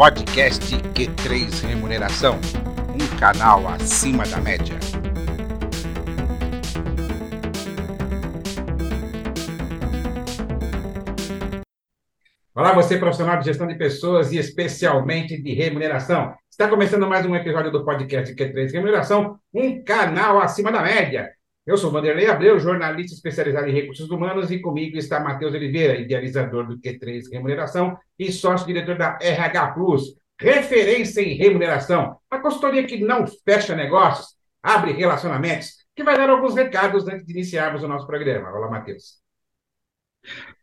podcast Q3 Remuneração, um canal acima da média. Olá, você profissional de gestão de pessoas e especialmente de remuneração. Está começando mais um episódio do podcast Q3 Remuneração, um canal acima da média. Eu sou Vanderlei Abreu, jornalista especializado em recursos humanos, e comigo está Matheus Oliveira, idealizador do Q3 Remuneração e sócio-diretor da RH Plus, referência em remuneração. A consultoria que não fecha negócios, abre relacionamentos, que vai dar alguns recados antes de iniciarmos o nosso programa. Olá, Matheus.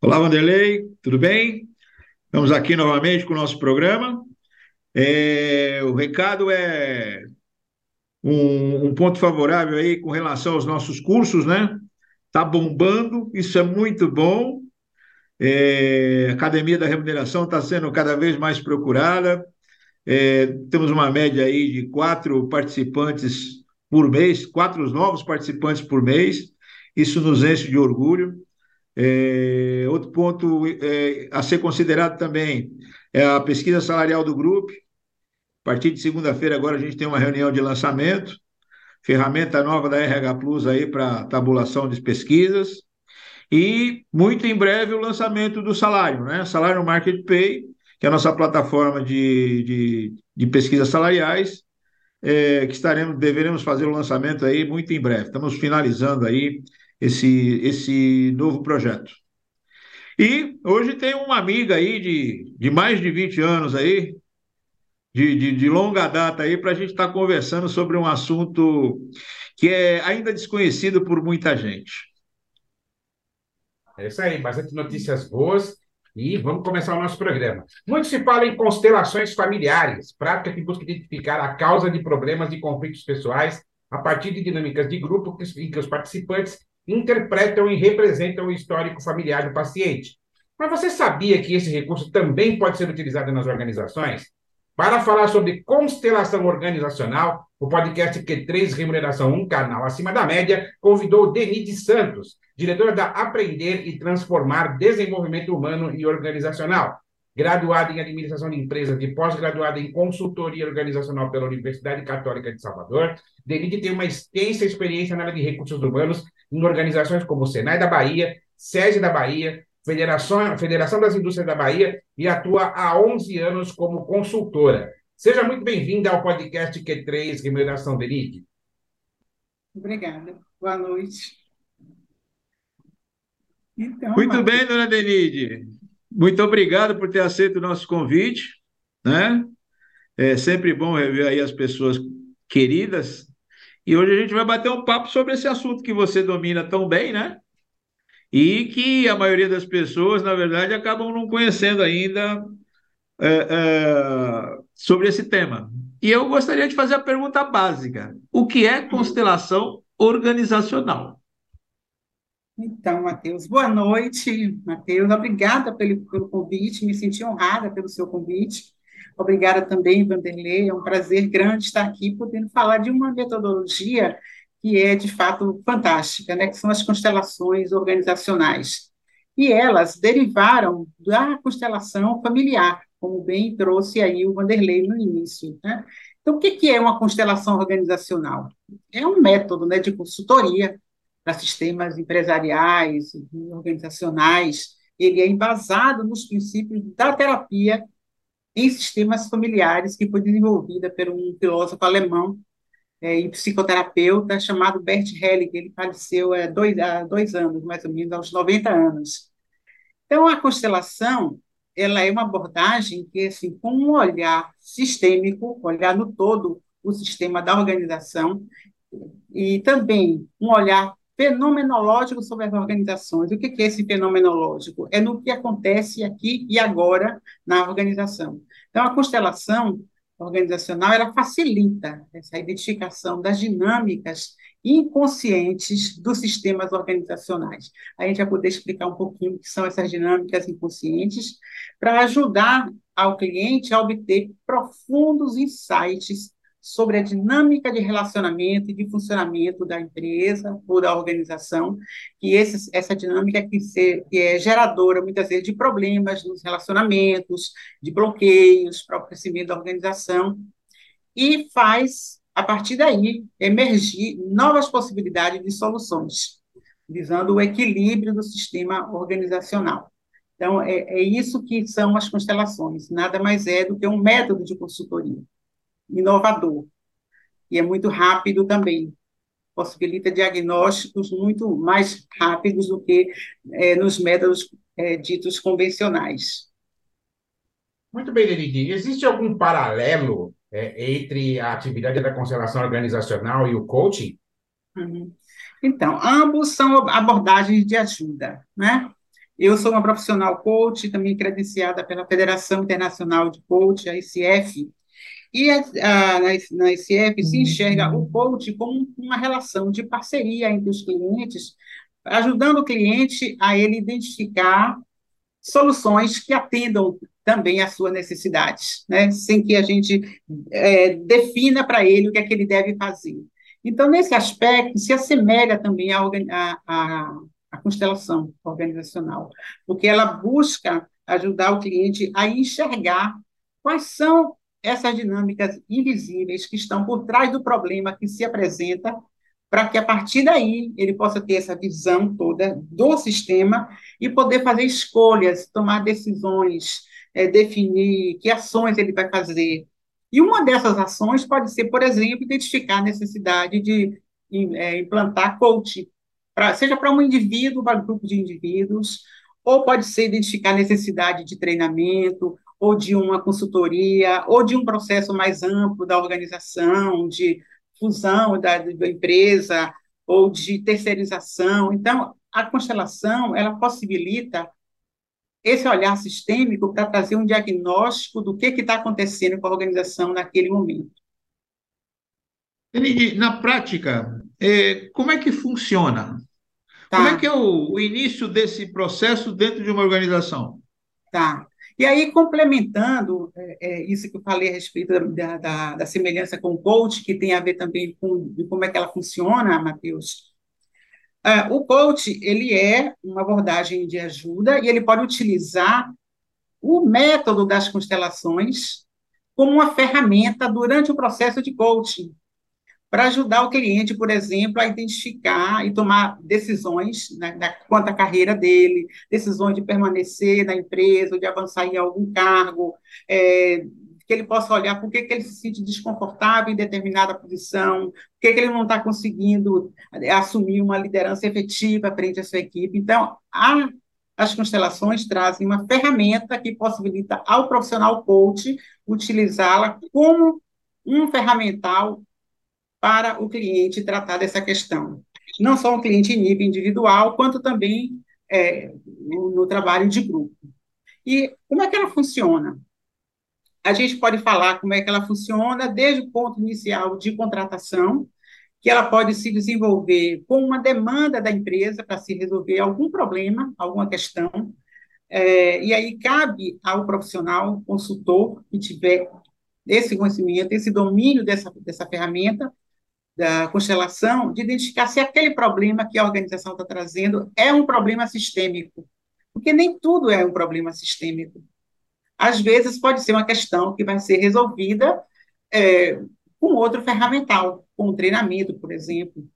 Olá, Vanderlei, tudo bem? Estamos aqui novamente com o nosso programa. É, o recado é um, um, ponto favorável aí com relação aos nossos cursos, né? Está bombando, isso é muito bom. É, a Academia da Remuneração está sendo cada vez mais procurada. É, temos uma média aí de quatro participantes por mês, quatro novos participantes por mês. Isso nos enche de orgulho. É, outro ponto é, a ser considerado também é a pesquisa salarial do grupo. A partir de segunda-feira, agora, a gente tem uma reunião de lançamento, ferramenta nova da RH Plus aí para tabulação de pesquisas. E muito em breve o lançamento do salário, né? Salário Market Pay, que é a nossa plataforma de, de, de pesquisas salariais, é, que estaremos, deveremos fazer o lançamento aí muito em breve. Estamos finalizando aí esse, esse novo projeto. E hoje tem uma amiga aí de, de mais de 20 anos aí, de, de, de longa data aí, para a gente estar tá conversando sobre um assunto que é ainda desconhecido por muita gente. É isso aí, bastante notícias boas. E vamos começar o nosso programa. Muito se fala em constelações familiares, prática que busca identificar a causa de problemas e conflitos pessoais a partir de dinâmicas de grupo em que os participantes interpretam e representam o histórico familiar do paciente. Mas você sabia que esse recurso também pode ser utilizado nas organizações? Para falar sobre constelação organizacional, o podcast Q3 Remuneração, um canal acima da média, convidou Denise Santos, diretora da Aprender e Transformar Desenvolvimento Humano e Organizacional, graduada em Administração de Empresas e pós-graduada em Consultoria Organizacional pela Universidade Católica de Salvador. Denise tem uma extensa experiência na área de recursos humanos em organizações como o Senai da Bahia, SESI da Bahia, Federação, Federação das Indústrias da Bahia e atua há 11 anos como consultora. Seja muito bem-vinda ao podcast Q3 Remuneração Denise. Obrigada. Boa noite. Então, Muito bem, dona Denide. Muito obrigado por ter aceito o nosso convite. Né? É sempre bom rever aí as pessoas queridas. E hoje a gente vai bater um papo sobre esse assunto que você domina tão bem, né? E que a maioria das pessoas, na verdade, acabam não conhecendo ainda é, é, sobre esse tema. E eu gostaria de fazer a pergunta básica: o que é constelação organizacional? Então, Matheus, boa noite, Matheus. Obrigada pelo, pelo convite, me senti honrada pelo seu convite. Obrigada também, Vanderlei. É um prazer grande estar aqui podendo falar de uma metodologia que é, de fato, fantástica, né? que são as constelações organizacionais. E elas derivaram da constelação familiar, como bem trouxe aí o Vanderlei no início. Né? Então, o que é uma constelação organizacional? É um método né, de consultoria para sistemas empresariais, organizacionais, ele é embasado nos princípios da terapia em sistemas familiares, que foi desenvolvida por um filósofo alemão é, e psicoterapeuta chamado Bert Hellinger. Ele faleceu é, dois, há dois anos, mais ou menos, aos 90 anos. Então, a constelação ela é uma abordagem que, assim, com um olhar sistêmico, olhar no todo o sistema da organização, e também um olhar fenomenológico sobre as organizações. O que é esse fenomenológico? É no que acontece aqui e agora na organização. Então, a constelação organizacional ela facilita essa identificação das dinâmicas inconscientes dos sistemas organizacionais. A gente vai poder explicar um pouquinho o que são essas dinâmicas inconscientes para ajudar ao cliente a obter profundos insights sobre a dinâmica de relacionamento e de funcionamento da empresa ou da organização, que esse, essa dinâmica que, ser, que é geradora, muitas vezes, de problemas nos relacionamentos, de bloqueios para o crescimento da organização, e faz, a partir daí, emergir novas possibilidades de soluções, visando o equilíbrio do sistema organizacional. Então, é, é isso que são as constelações, nada mais é do que um método de consultoria inovador, e é muito rápido também, possibilita diagnósticos muito mais rápidos do que é, nos métodos é, ditos convencionais. Muito bem, Denise. Existe algum paralelo é, entre a atividade da constelação organizacional e o coaching? Uhum. Então, ambos são abordagens de ajuda, né? Eu sou uma profissional coach, também credenciada pela Federação Internacional de Coach, a ICF, e a, a, na, ICF se enxerga o coach como uma relação de parceria entre os clientes, ajudando o cliente a ele identificar soluções que atendam também às suas necessidades, né? sem que a gente é, defina para ele o que é que ele deve fazer. Então, nesse aspecto, se assemelha também à, à, a constelação organizacional, porque ela busca ajudar o cliente a enxergar quais são essas dinâmicas invisíveis que estão por trás do problema que se apresenta, para que a partir daí ele possa ter essa visão toda do sistema e poder fazer escolhas, tomar decisões, é, definir que ações ele vai fazer. E uma dessas ações pode ser, por exemplo, identificar a necessidade de é, implantar coaching pra, seja para um indivíduo, para um grupo de indivíduos, ou pode ser identificar necessidade de treinamento, ou de uma consultoria, ou de um processo mais amplo da organização, de fusão da, da empresa, ou de terceirização. Então, a constelação, ela possibilita esse olhar sistêmico para trazer um diagnóstico do que está acontecendo com a organização naquele momento. Na prática, é, como é que funciona? Tá. Como é que é o, o, início desse processo dentro de uma organização? Tá. E aí, complementando é, é, isso que eu falei a respeito da, da, da, semelhança com o coach, que tem a ver também com como é que ela funciona, Matheus. Uh, o coach, ele é uma abordagem de ajuda e ele pode utilizar o método das constelações como uma ferramenta durante o processo de coaching para ajudar o cliente, por exemplo, a identificar e tomar decisões né, quanto à carreira dele, decisões de permanecer na empresa, de avançar em algum cargo, é, que ele possa olhar por que, que ele se sente desconfortável em determinada posição, por que, que ele não está conseguindo é, assumir uma liderança efetiva frente à sua equipe. Então, a, as constelações trazem uma ferramenta que possibilita ao profissional coach utilizá-la como um ferramental para o cliente tratar dessa questão. Não só o cliente em nível individual, quanto também é, no, no trabalho de grupo. E como é que ela funciona? A gente pode falar como é que ela funciona desde o ponto inicial de contratação, que ela pode se desenvolver com uma demanda da empresa para se resolver algum problema, alguma questão, é, e aí cabe ao profissional, consultor, que tiver esse conhecimento, esse domínio dessa, dessa ferramenta, da constelação de identificar se aquele problema que a organização está trazendo é um problema sistêmico. Porque nem tudo é um problema sistêmico. Às vezes pode ser uma questão que vai ser resolvida é, com outro ferramental, com um treinamento, por exemplo.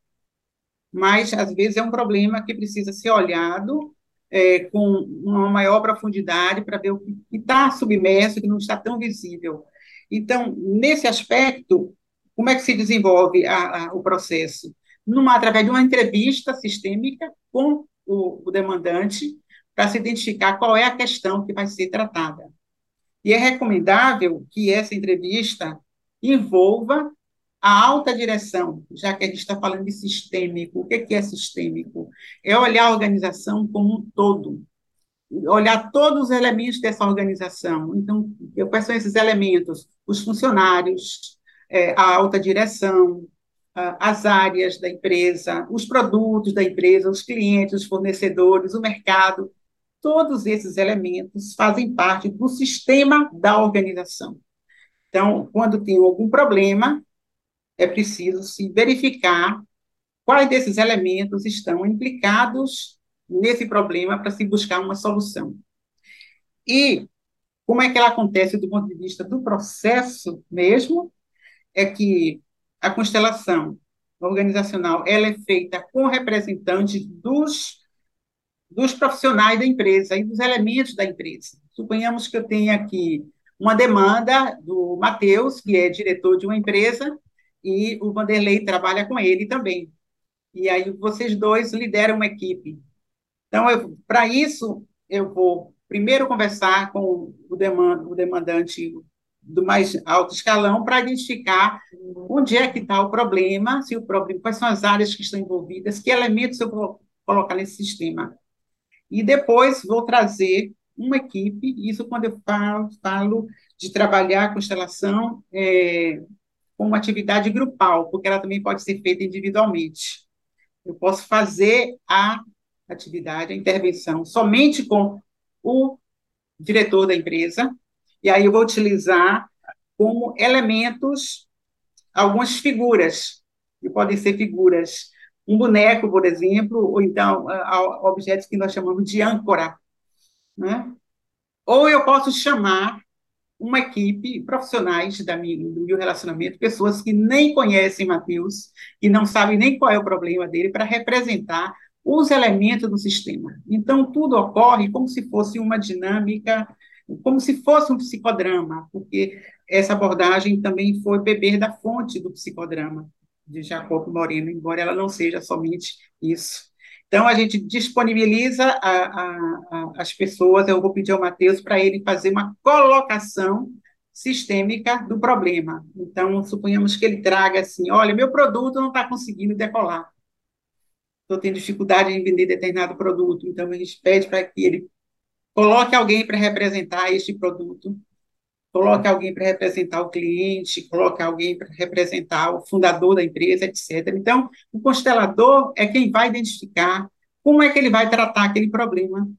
Mas, às vezes, é um problema que precisa ser olhado é, com uma maior profundidade para ver o que está submerso, que não está tão visível. Então, nesse aspecto, como é que se desenvolve a, a, o processo? Numa, através de uma entrevista sistêmica com o, o demandante, para se identificar qual é a questão que vai ser tratada. E é recomendável que essa entrevista envolva a alta direção, já que a gente está falando de sistêmico. O que é sistêmico? É olhar a organização como um todo, olhar todos os elementos dessa organização. Então, quais são esses elementos? Os funcionários, é, a alta direção, as áreas da empresa, os produtos da empresa, os clientes, os fornecedores, o mercado, todos esses elementos fazem parte do sistema da organização. Então, quando tem algum problema, é preciso se verificar quais desses elementos estão implicados nesse problema para se buscar uma solução. E como é que ela acontece do ponto de vista do processo mesmo? É que a constelação organizacional ela é feita com representantes dos, dos profissionais da empresa e dos elementos da empresa. Suponhamos que eu tenha aqui uma demanda do Matheus, que é diretor de uma empresa, e o Vanderlei trabalha com ele também. E aí vocês dois lideram uma equipe. Então, para isso, eu vou primeiro conversar com o, demand, o demandante do mais alto escalão para identificar onde é que está o problema, se o problema, quais são as áreas que estão envolvidas, que elementos eu vou colocar nesse sistema. E depois vou trazer uma equipe, isso quando eu falo, falo de trabalhar a constelação é, com uma atividade grupal, porque ela também pode ser feita individualmente. Eu posso fazer a atividade, a intervenção, somente com o diretor da empresa, e aí eu vou utilizar como elementos algumas figuras, que podem ser figuras, um boneco, por exemplo, ou então objetos que nós chamamos de âncora. Né? Ou eu posso chamar uma equipe, profissionais da minha, do meu relacionamento, pessoas que nem conhecem Mateus, que não sabem nem qual é o problema dele, para representar os elementos do sistema. Então, tudo ocorre como se fosse uma dinâmica, como se fosse um psicodrama, porque essa abordagem também foi beber da fonte do psicodrama de Jacob Moreno, embora ela não seja somente isso. Então, a gente disponibiliza a, a, a, as pessoas, eu vou pedir ao Matheus para ele fazer uma colocação sistêmica do problema. Então, suponhamos que ele traga assim, olha, meu produto não está conseguindo decolar. Estou tendo dificuldade em vender determinado produto. Então, a gente pede para que ele coloque alguém para representar este produto coloque alguém para representar o cliente, coloque alguém para representar o fundador da empresa, etc. Então, o constelador é quem vai identificar como é que ele vai tratar aquele problema.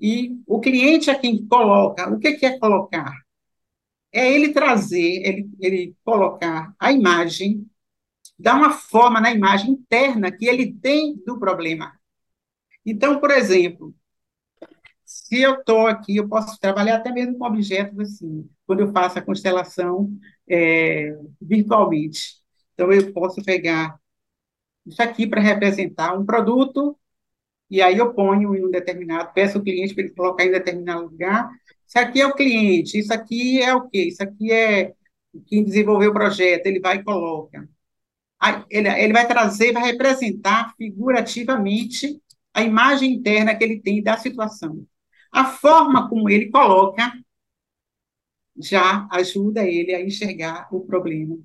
E o cliente é quem coloca. O que é colocar? É ele trazer, ele, ele colocar a imagem, dar uma forma na imagem interna que ele tem do problema. Então, por exemplo, se eu estou aqui, eu posso trabalhar até mesmo com objetos assim, quando eu faço a constelação é, virtualmente. Então, eu posso pegar isso aqui para representar um produto, e aí eu ponho em um determinado, peço ao cliente para ele colocar em determinado lugar. Isso aqui é o cliente, isso aqui é o quê? Isso aqui é quem desenvolveu o projeto, ele vai e coloca. Aí, ele, ele vai trazer, vai representar figurativamente a imagem interna que ele tem da situação. A forma como ele coloca já ajuda ele a enxergar o problema.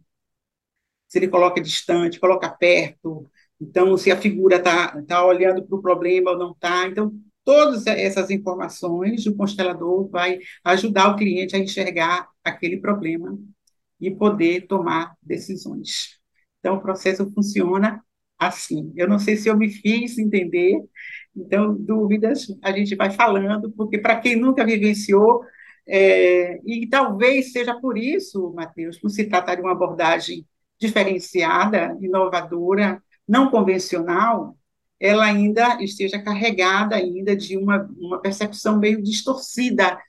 Se ele coloca distante, coloca perto, então se a figura está tá olhando para o problema ou não está. Então, todas essas informações o constelador vai ajudar o cliente a enxergar aquele problema e poder tomar decisões. Então, o processo funciona assim. Eu não sei se eu me fiz entender, então, dúvidas a gente vai falando, porque para quem nunca vivenciou, é, e talvez seja por isso, Matheus, por se tratar de uma abordagem diferenciada, inovadora, não convencional, ela ainda esteja carregada ainda de uma, uma percepção meio distorcida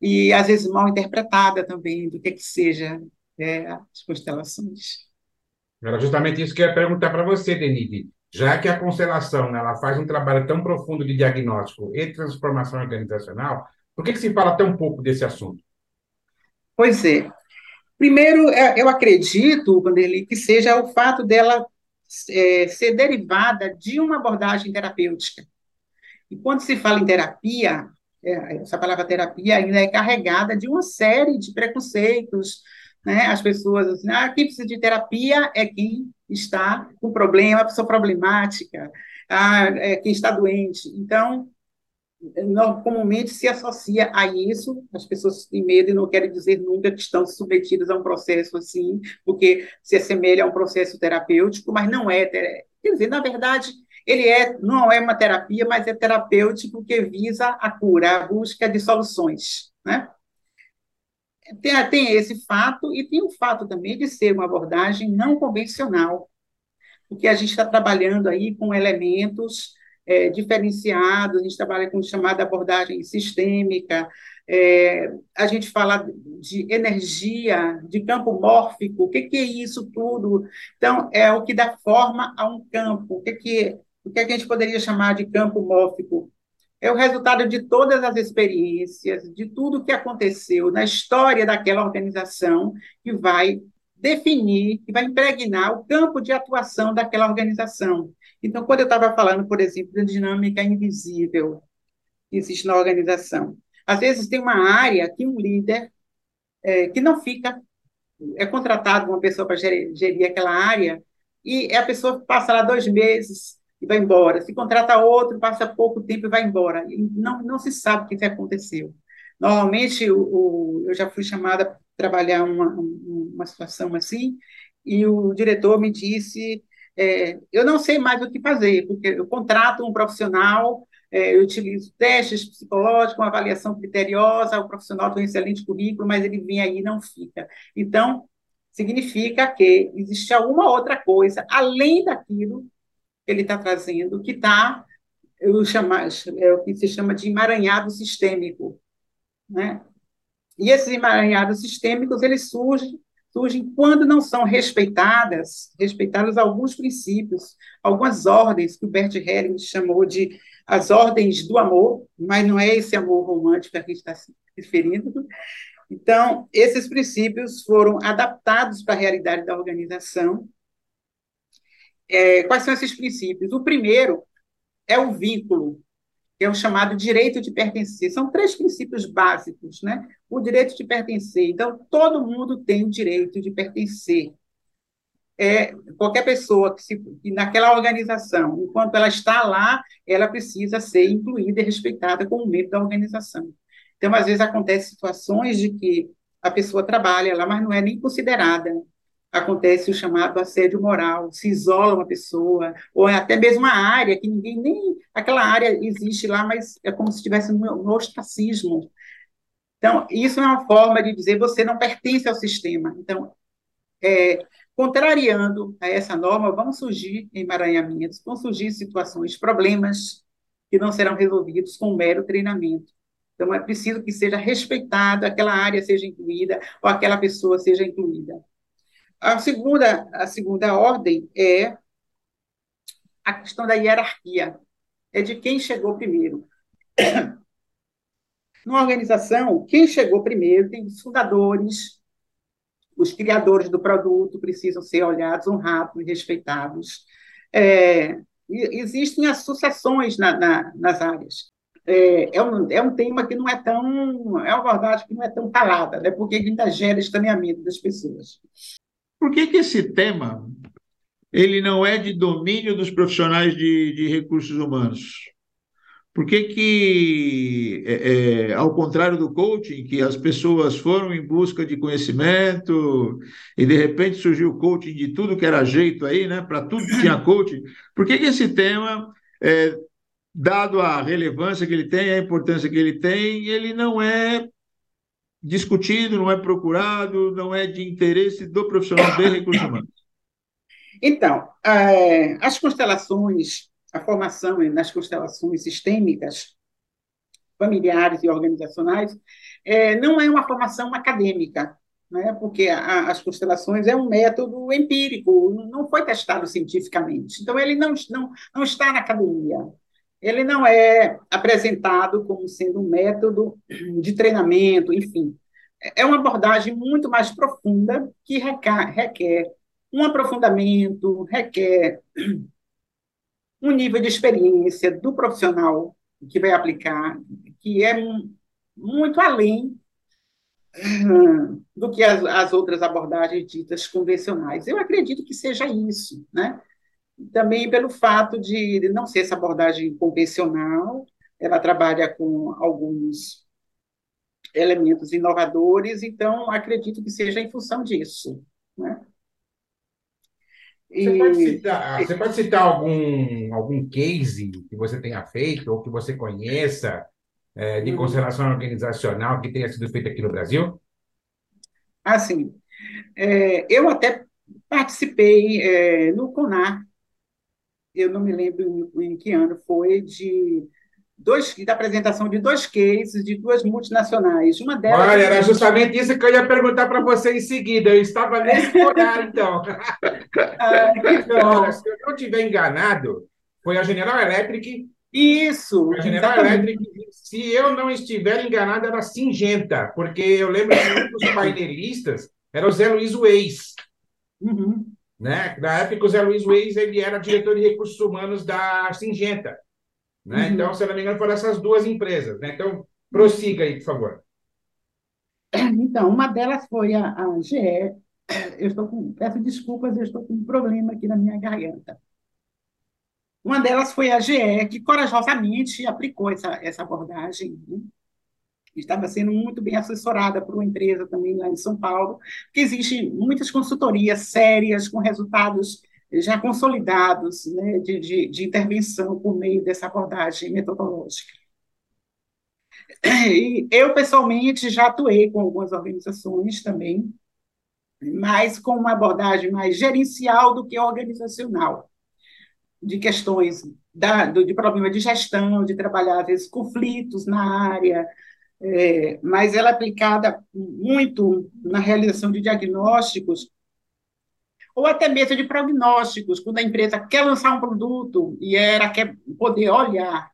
e às vezes mal interpretada também do que que seja é, as constelações. Era justamente isso que eu ia perguntar para você, Denise. Já que a constelação ela faz um trabalho tão profundo de diagnóstico e transformação organizacional, por que, que se fala tão pouco desse assunto? Pois é. Primeiro, é, eu acredito, Vanderlei, que seja o fato dela é, ser derivada de uma abordagem terapêutica. E quando se fala em terapia, é, essa palavra terapia ainda é carregada de uma série de preconceitos, né? As pessoas assim, ah, quem precisa de terapia é quem está com problema, a pessoa problemática, ah, é quem está doente. Então, comumente se associa a isso, as pessoas têm medo e não querem dizer nunca que estão submetidas a um processo assim, porque se assemelha a um processo terapêutico, mas não é. Quer dizer, na verdade, ele é, não é uma terapia, mas é terapêutico porque visa a cura, a busca de soluções, né? Tem, tem esse fato, e tem o fato também de ser uma abordagem não convencional, porque a gente está trabalhando aí com elementos é, diferenciados, a gente trabalha com chamada abordagem sistêmica, é, a gente fala de energia, de campo mórfico, o que, que, é isso tudo? Então, é o que dá forma a um campo. O que, que, o que, que a gente poderia chamar de campo mórfico? É o resultado de todas as experiências, de tudo que aconteceu na história daquela organização, que vai definir, que vai impregnar o campo de atuação daquela organização. Então, quando eu estava falando, por exemplo, da dinâmica invisível que existe na organização, às vezes tem uma área que um líder é, que não fica, é contratado uma pessoa para gerir, gerir, aquela área, e a pessoa passa lá dois meses e vai embora. Se contrata outro, passa pouco tempo e vai embora. E não, não se sabe o que aconteceu. Normalmente, o, o, eu já fui chamada para trabalhar uma, uma situação assim, e o diretor me disse: é, eu não sei mais o que fazer, porque eu contrato um profissional é, eu utilizo testes psicológicos, uma avaliação criteriosa, o profissional tem um excelente currículo, mas ele vem aí e não fica. Então, significa que existe alguma outra coisa, além daquilo que ele está trazendo, que está, é o que se chama de emaranhado sistêmico. Né? E esses emaranhados sistêmicos, eles surgem surgem quando não são respeitadas, respeitados alguns princípios, algumas ordens que o Bert Helling chamou de as ordens do amor, mas não é esse amor romântico a que está se referindo. Então, esses princípios foram adaptados para a realidade da organização. É, quais são esses princípios? O primeiro é o vínculo, que é o chamado direito de pertencer. São três princípios básicos, né? O direito de pertencer. Então, todo mundo tem o direito de pertencer é, qualquer pessoa que, se, que naquela organização, enquanto ela está lá, ela precisa ser incluída e respeitada como membro da organização. Então, às vezes, acontece situações de que a pessoa trabalha lá, mas não é nem considerada. Acontece o chamado assédio moral, se isola uma pessoa, ou é até mesmo uma área que ninguém nem. Aquela área existe lá, mas é como se estivesse no ostracismo. Então, isso é uma forma de dizer você não pertence ao sistema. Então, é, Contrariando a essa norma, vão surgir emaranhamentos, vão surgir situações, problemas que não serão resolvidos com mero treinamento. Então, é preciso que seja respeitado, aquela área seja incluída, ou aquela pessoa seja incluída. A segunda, a segunda ordem é a questão da hierarquia, é de quem chegou primeiro. Numa organização, quem chegou primeiro tem os fundadores, os criadores do produto precisam ser olhados, honrados e respeitados. É, existem associações na, na, nas áreas. É, é, um, é um tema que não é tão. É uma verdade que não é tão calada, né? porque ainda gera estranhamento das pessoas. Por que, que esse tema ele não é de domínio dos profissionais de, de recursos humanos? Por que, que é, é, ao contrário do coaching, que as pessoas foram em busca de conhecimento e de repente surgiu o coaching de tudo que era jeito aí, né? Para tudo que tinha coaching. Por que, que esse tema, é, dado a relevância que ele tem, a importância que ele tem, ele não é discutido, não é procurado, não é de interesse do profissional de recursos humanos? Então, é, as constelações a formação nas constelações sistêmicas, familiares e organizacionais, é, não é uma formação acadêmica, né? porque as constelações é um método empírico, não foi testado cientificamente. Então, ele não, não, não está na academia. Ele não é apresentado como sendo um método de treinamento, enfim. É uma abordagem muito mais profunda que requer, um aprofundamento, requer um nível de experiência do profissional que vai aplicar, que é muito além do que as, as, outras abordagens ditas convencionais. Eu acredito que seja isso, né? Também pelo fato de não ser essa abordagem convencional, ela trabalha com alguns elementos inovadores, então acredito que seja em função disso, né? Você, pode citar, você pode citar algum, algum case que você tenha feito ou que você conheça é, de hum. constelação organizacional que tenha sido feito aqui no Brasil? Assim, é, eu até participei é, no CONAR, eu não me lembro em, que ano foi, de dois, da apresentação de dois cases de duas multinacionais. Uma delas. Olha, era justamente isso que eu ia perguntar para você em seguida. Eu estava nesse lugar, então. Ah, Olha, se eu não estiver enganado, foi a General Electric. Isso. A General exatamente. Electric, se eu não estiver enganado, era Singenta, porque eu lembro que um dos painelistas era o Zé Luiz Weiss. Uhum. Né? Na época, o Zé Luiz Weiss ele era diretor de recursos humanos da Singenta. Né? Uhum. Então, se não me engano, foram essas duas empresas. Né? Então, prossiga aí, por favor. Então, uma delas foi a, a GE. Eu estou com, peço desculpas, eu estou com um problema aqui na minha garganta. Uma delas foi a GE, que corajosamente aplicou essa, essa abordagem. Né? Estava sendo muito bem assessorada por uma empresa também lá em São Paulo, que existem muitas consultorias sérias, com resultados já consolidados né, de, de, de intervenção por meio dessa abordagem metodológica. E eu, pessoalmente, já atuei com algumas organizações também, mas com uma abordagem mais gerencial do que organizacional, de questões da, do, de problema de gestão, de trabalhar, às vezes, conflitos na área, é, mas ela é aplicada muito na realização de diagnósticos ou até mesmo de prognósticos, quando a empresa quer lançar um produto e quer poder olhar,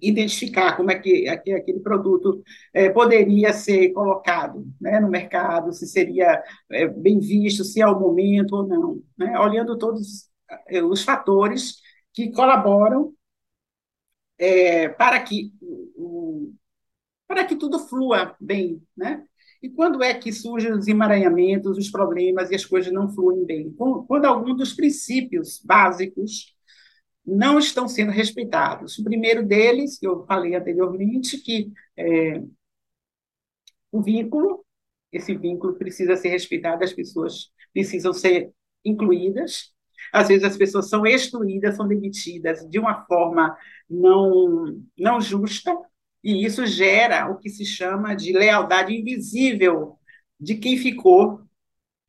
identificar como é que aquele produto é, poderia ser colocado né, no mercado, se seria é, bem visto, se é o momento ou não, né, olhando todos é, os fatores que colaboram é, para que para que tudo flua bem, né? E quando é que surgem os emaranhamentos, os problemas e as coisas não fluem bem? Quando alguns dos princípios básicos não estão sendo respeitados. O primeiro deles, que eu falei anteriormente, que é o vínculo, esse vínculo precisa ser respeitado, as pessoas precisam ser incluídas. Às vezes as pessoas são excluídas, são demitidas de uma forma não, não justa, e isso gera o que se chama de lealdade invisível de quem ficou,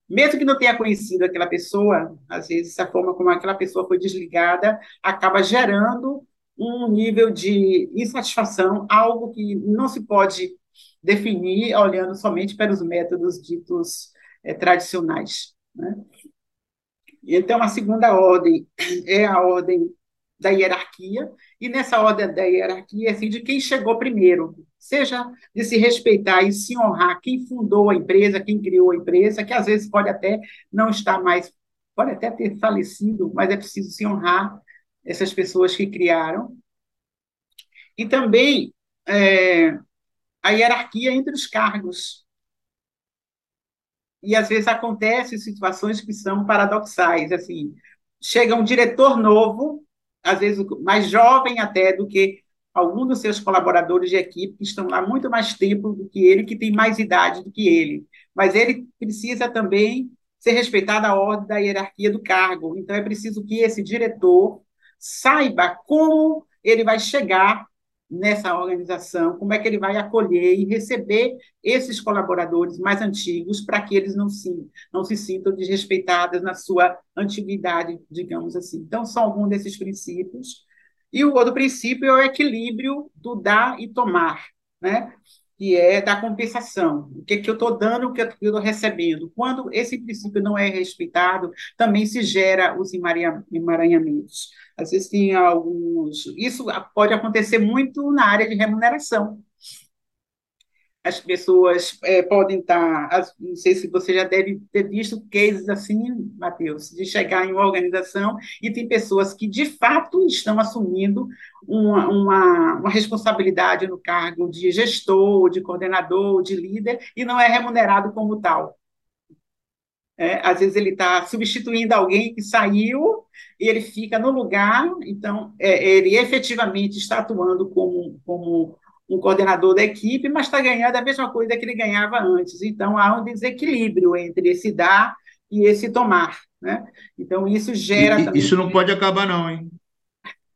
mesmo que não tenha conhecido aquela pessoa, às vezes a forma como aquela pessoa foi desligada acaba gerando um nível de insatisfação, algo que não se pode definir olhando somente para os métodos ditos é, tradicionais. Né? Então, a segunda ordem é a ordem da hierarquia, e nessa ordem da hierarquia, assim, de quem chegou primeiro, seja de se respeitar e se honrar quem fundou a empresa, quem criou a empresa, que às vezes pode até não estar mais, pode até ter falecido, mas é preciso se honrar essas pessoas que criaram. E também é, a hierarquia entre os cargos. E às vezes acontecem situações que são paradoxais, assim, chega um diretor novo às vezes mais jovem até do que algum dos seus colaboradores de equipe que estão lá muito mais tempo do que ele, que tem mais idade do que ele. Mas ele precisa também ser respeitado a ordem da hierarquia do cargo. Então é preciso que esse diretor saiba como ele vai chegar nessa organização, como é que ele vai acolher e receber esses colaboradores mais antigos para que eles não se, não se sintam desrespeitados na sua antiguidade, digamos assim. Então, são alguns desses princípios. E o outro princípio é o equilíbrio do dar e tomar, né? Que é da compensação. O que, que eu estou dando, o que eu estou recebendo. Quando esse princípio não é respeitado, também se gera os emaranhamentos. Às vezes tem alguns. Isso pode acontecer muito na área de remuneração. As pessoas é, podem estar, tá, não sei se você já deve ter visto cases assim, Matheus, de chegar em uma organização e tem pessoas que de fato estão assumindo uma, uma, uma responsabilidade no cargo de gestor, de coordenador, de líder, e não é remunerado como tal. É, às vezes ele está substituindo alguém que saiu e ele fica no lugar, então é, ele efetivamente está atuando como, como um coordenador da equipe, mas está ganhando a mesma coisa que ele ganhava antes. Então há um desequilíbrio entre esse dar e esse tomar. Né? Então isso gera. E, isso não pode acabar, não, hein?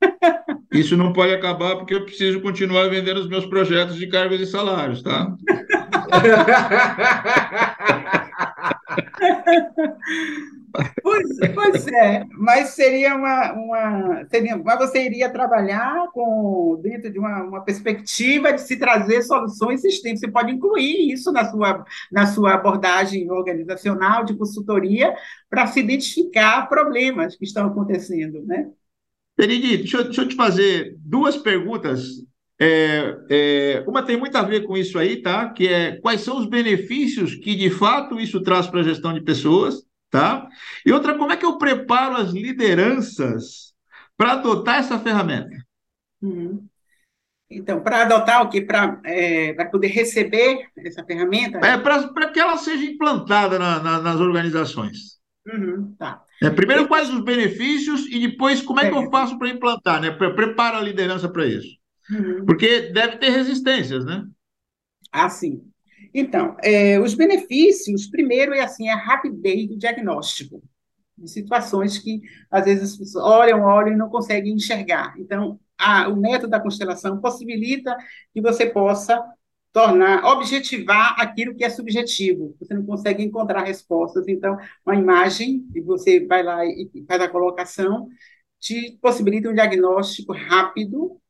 Isso não pode acabar porque eu preciso continuar vendendo os meus projetos de cargos e salários, tá? Pois, pois é, mas seria uma, uma seria, mas você iria trabalhar com dentro de uma, uma perspectiva de se trazer soluções sistêmicas. Você pode incluir isso na sua, na sua abordagem organizacional de consultoria para se identificar problemas que estão acontecendo, né? Peridi, deixa, deixa eu te fazer duas perguntas. É, é, uma tem muito a ver com isso aí, tá? Que é quais são os benefícios que de fato isso traz para a gestão de pessoas, tá? E outra, como é que eu preparo as lideranças para adotar essa ferramenta? Uhum. Então, para adotar o que? Para é, poder receber essa ferramenta? É, para que ela seja implantada na, na, nas organizações. Uhum, tá. É, primeiro, eu... quais os benefícios e depois como é, é. que eu faço para implantar, né? Prepara a liderança para isso. Uhum. Porque deve ter resistências, né? Ah, sim. Então, é, os benefícios, primeiro é assim, a rapidez do diagnóstico, de situações que às vezes as pessoas olham, olham e não conseguem enxergar. Então, a, o método da constelação possibilita que você possa tornar, objetivar aquilo que é subjetivo. Você não consegue encontrar respostas. Então, uma imagem, e você vai lá e faz a colocação, te possibilita um diagnóstico rápido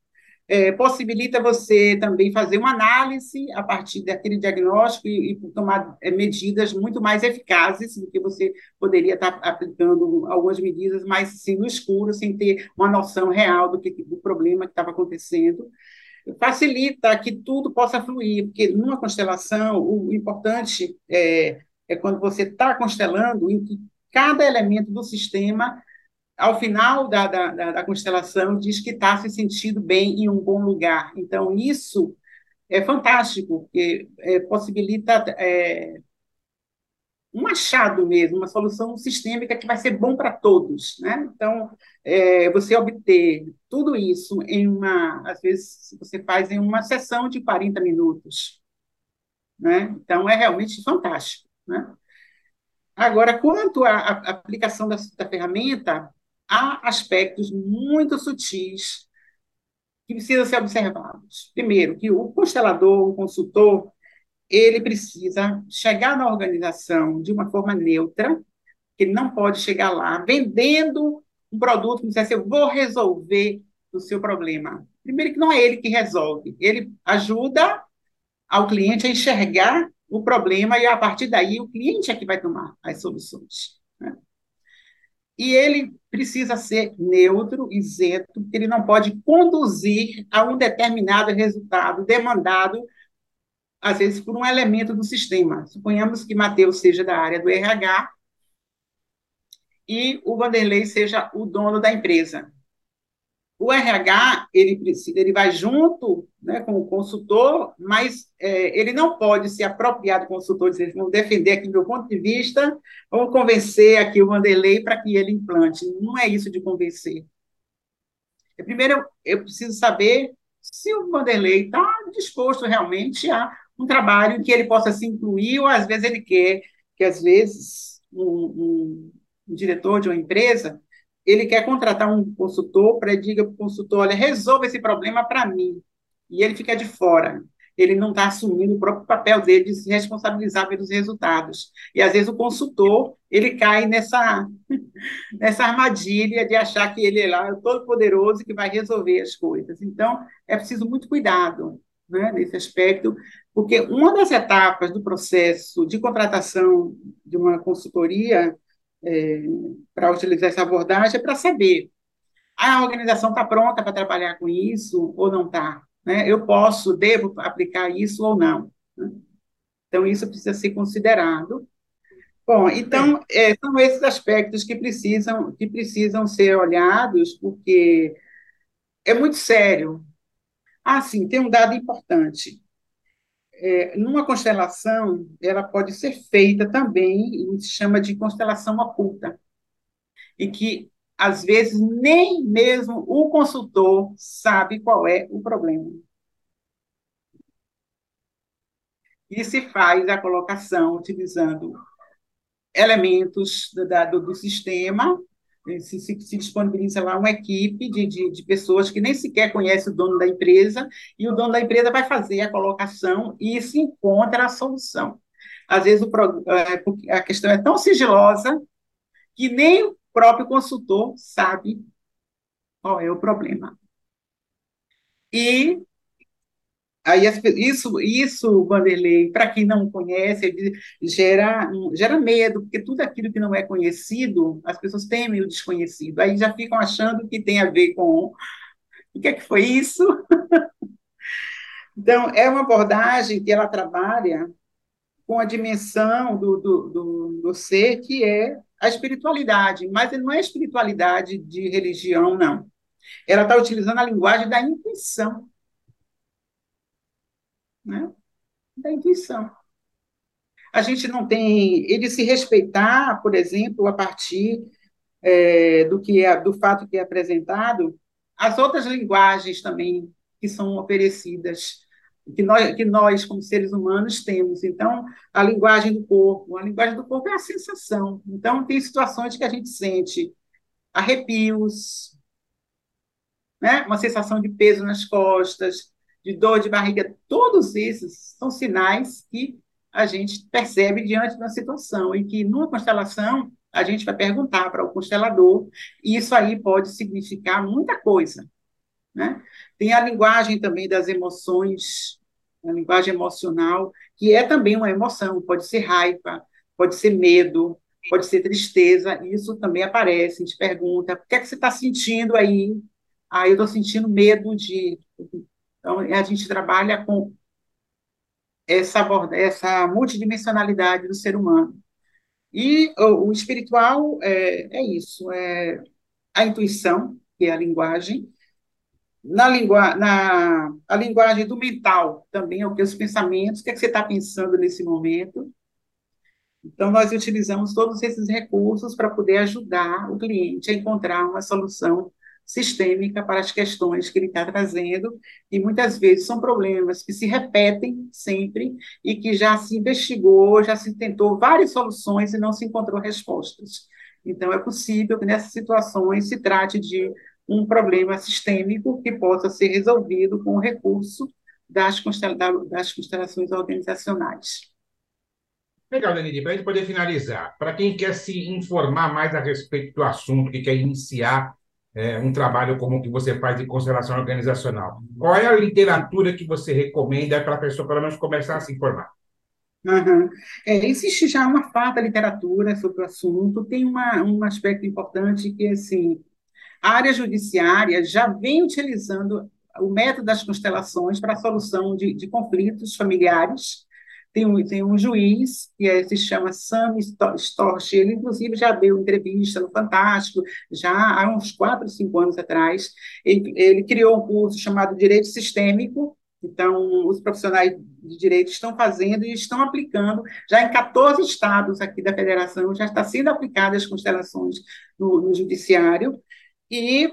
é, possibilita você também fazer uma análise a partir daquele diagnóstico e, e tomar é, medidas muito mais eficazes do que você poderia estar aplicando algumas medidas mais assim, no escuro, sem ter uma noção real do, que, do problema que estava acontecendo. Facilita que tudo possa fluir, porque numa constelação, o importante é, é quando você está constelando, em que cada elemento do sistema ao final da, da, da constelação, diz que está se sentindo bem em um bom lugar. Então, isso é fantástico, porque é, possibilita é, um achado mesmo, uma solução sistêmica que vai ser bom para todos. Né? Então, é, você obter tudo isso em uma, às vezes, você faz em uma sessão de 40 minutos. Né? Então, é realmente fantástico. Né? Agora, quanto à, aplicação da, da ferramenta, há aspectos muito sutis que precisam ser observados. Primeiro, que o constelador, o consultor, ele precisa chegar na organização de uma forma neutra, que ele não pode chegar lá vendendo um produto que dizer eu vou resolver o seu problema. Primeiro que não é ele que resolve, ele ajuda ao cliente a enxergar o problema e a partir daí o cliente é que vai tomar as soluções. E ele precisa ser neutro, isento, porque ele não pode conduzir a um determinado resultado demandado, às vezes, por um elemento do sistema. Suponhamos que Mateus seja da área do RH e o Vanderlei seja o dono da empresa. O RH, ele, precisa, ele vai junto né, com o consultor, mas é, ele não pode se apropriar do consultor, dizer, vamos defender aqui meu ponto de vista, vamos convencer aqui o Vanderlei para que ele implante. Não é isso de convencer. Primeiro, eu, eu preciso saber se o Vanderlei está disposto realmente a um trabalho que ele possa se incluir, ou às vezes ele quer que, às vezes, um, um, um diretor de uma empresa ele quer contratar um consultor para diga para o consultor, olha, resolva esse problema para mim. E ele fica de fora. Ele não está assumindo o próprio papel dele de se responsabilizar pelos resultados. E às vezes o consultor ele cai nessa nessa armadilha de achar que ele é lá todo poderoso que vai resolver as coisas. Então é preciso muito cuidado né, nesse aspecto, porque uma das etapas do processo de contratação de uma consultoria é, para utilizar essa abordagem é para saber a organização está pronta para trabalhar com isso ou não está. Né? Eu posso, devo aplicar isso ou não. Né? Então, isso precisa ser considerado. Bom, então, é, são esses aspectos que precisam, que precisam ser olhados, porque é muito sério. Ah, sim, tem um dado importante é, numa constelação, ela pode ser feita também, se chama de constelação oculta, e que, às vezes, nem mesmo o consultor sabe qual é o problema. E se faz a colocação utilizando elementos do, do, do sistema, se, se, se, disponibiliza lá uma equipe de, de, de, pessoas que nem sequer conhece o dono da empresa, e o dono da empresa vai fazer a colocação e se encontra a solução. Às vezes o, é, a questão é tão sigilosa que nem o próprio consultor sabe qual é o problema. E Aí isso, isso, Vanderlei, para quem não conhece, gera, gera medo, porque tudo aquilo que não é conhecido, as pessoas temem o desconhecido. Aí já ficam achando que tem a ver com o que é que foi isso? Então, é uma abordagem que ela trabalha com a dimensão do, do, do, do ser, que é a espiritualidade, mas não é espiritualidade de religião, não. Ela está utilizando a linguagem da intuição né? da intuição. A gente não tem ele se respeitar, por exemplo, a partir é, do que é, do fato que é apresentado, as outras linguagens também que são oferecidas, que nós, que nós como seres humanos temos. Então, a linguagem do corpo, a linguagem do corpo é a sensação. Então, tem situações que a gente sente arrepios, né? uma sensação de peso nas costas, de dor de barriga, todos esses são sinais que a gente percebe diante da situação e que numa constelação a gente vai perguntar para o constelador e isso aí pode significar muita coisa, né? Tem a linguagem também das emoções, a linguagem emocional, que é também uma emoção, pode ser raiva, pode ser medo, pode ser tristeza, isso também aparece, a gente pergunta, o que é que você está sentindo aí? Ah, eu estou sentindo medo de então, a gente trabalha com essa, essa multidimensionalidade do ser humano. E o, o espiritual é, é, isso, é a intuição, que é a linguagem, na, na a linguagem do mental também é o que os pensamentos, o que, é que você está pensando nesse momento. Então, nós utilizamos todos esses recursos para poder ajudar o cliente a encontrar uma solução sistêmica para as questões que ele está trazendo, e muitas vezes são problemas que se repetem sempre e que já se investigou, já se tentou várias soluções e não se encontrou respostas. Então, é possível que nessas situações se trate de um problema sistêmico que possa ser resolvido com o recurso das, constelações organizacionais. Legal, Danilo, para a gente poder finalizar, para quem quer se informar mais a respeito do assunto, que quer iniciar é, um trabalho como o que você faz de constelação organizacional. Qual é a literatura que você recomenda para a pessoa, pelo menos, começar a se informar? Uhum. É, existe já uma farta literatura sobre o assunto. Tem uma, um aspecto importante que, assim, a área judiciária já vem utilizando o método das constelações para a solução de, de conflitos familiares tem um, tem um juiz, que é, se chama Sam Storch, ele inclusive já deu entrevista no Fantástico, já há uns quatro, cinco anos atrás. Ele, ele criou um curso chamado Direito Sistêmico, então, os profissionais de direito estão fazendo e estão aplicando, já em 14 estados aqui da federação, já está sendo aplicadas as constelações no, no judiciário, e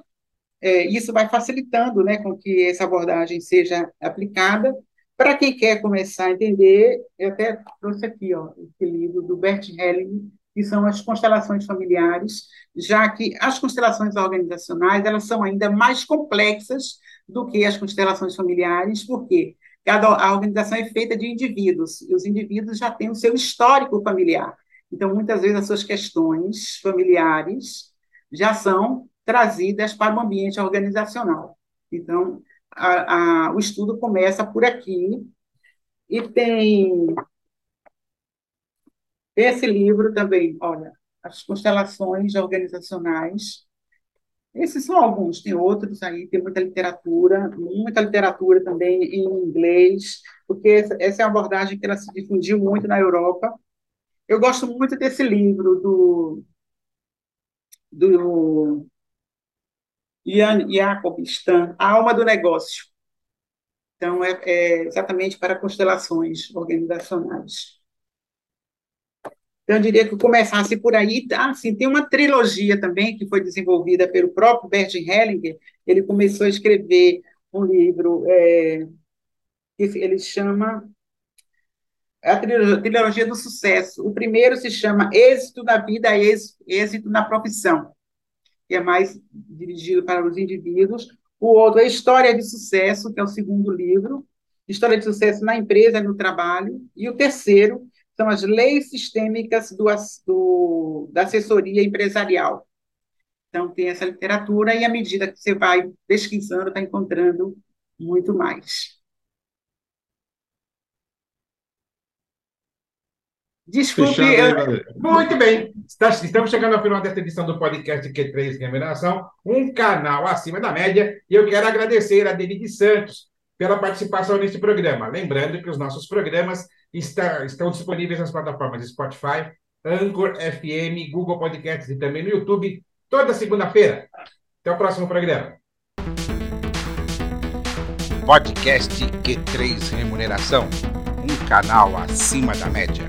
é, isso vai facilitando né, com que essa abordagem seja aplicada, para quem quer começar a entender, eu até trouxe aqui ó, esse livro do Bert Helling, que são as constelações familiares, já que as constelações organizacionais elas são ainda mais complexas do que as constelações familiares, porque cada a organização é feita de indivíduos e os indivíduos já têm o seu histórico familiar. Então, muitas vezes as suas questões familiares já são trazidas para o ambiente organizacional. Então, a, a, o estudo começa por aqui, e tem esse livro também, olha, as constelações organizacionais. Esses são alguns, tem outros aí, tem muita literatura, muita literatura também em inglês, porque essa é uma abordagem que ela se difundiu muito na Europa. Eu gosto muito desse livro do, do Ian Jacob Stan, A Alma do Negócio. Então, é, é exatamente para constelações organizacionais. Então, eu diria que começasse por aí. Tá? Assim, tem uma trilogia também que foi desenvolvida pelo próprio Bert Hellinger. Ele começou a escrever um livro é, que ele chama a trilogia do sucesso. O primeiro se chama Êxito na Vida, Êxito na Profissão. Que é mais dirigido para os indivíduos. O outro é História de Sucesso, que é o segundo livro, História de Sucesso na Empresa e no Trabalho. E o terceiro são as leis sistêmicas do, do, da assessoria empresarial. Então, tem essa literatura, e à medida que você vai pesquisando, está encontrando muito mais. Desculpe. Eu... Muito bem. Estamos chegando ao final desta edição do podcast Q3 Remuneração, um canal acima da média, e eu quero agradecer a Denise Santos pela participação neste programa. Lembrando que os nossos programas está, estão disponíveis nas plataformas Spotify, Anchor, FM, Google Podcasts e também no YouTube, toda segunda-feira. Até o próximo programa. Podcast Q3 Remuneração, um canal acima da média.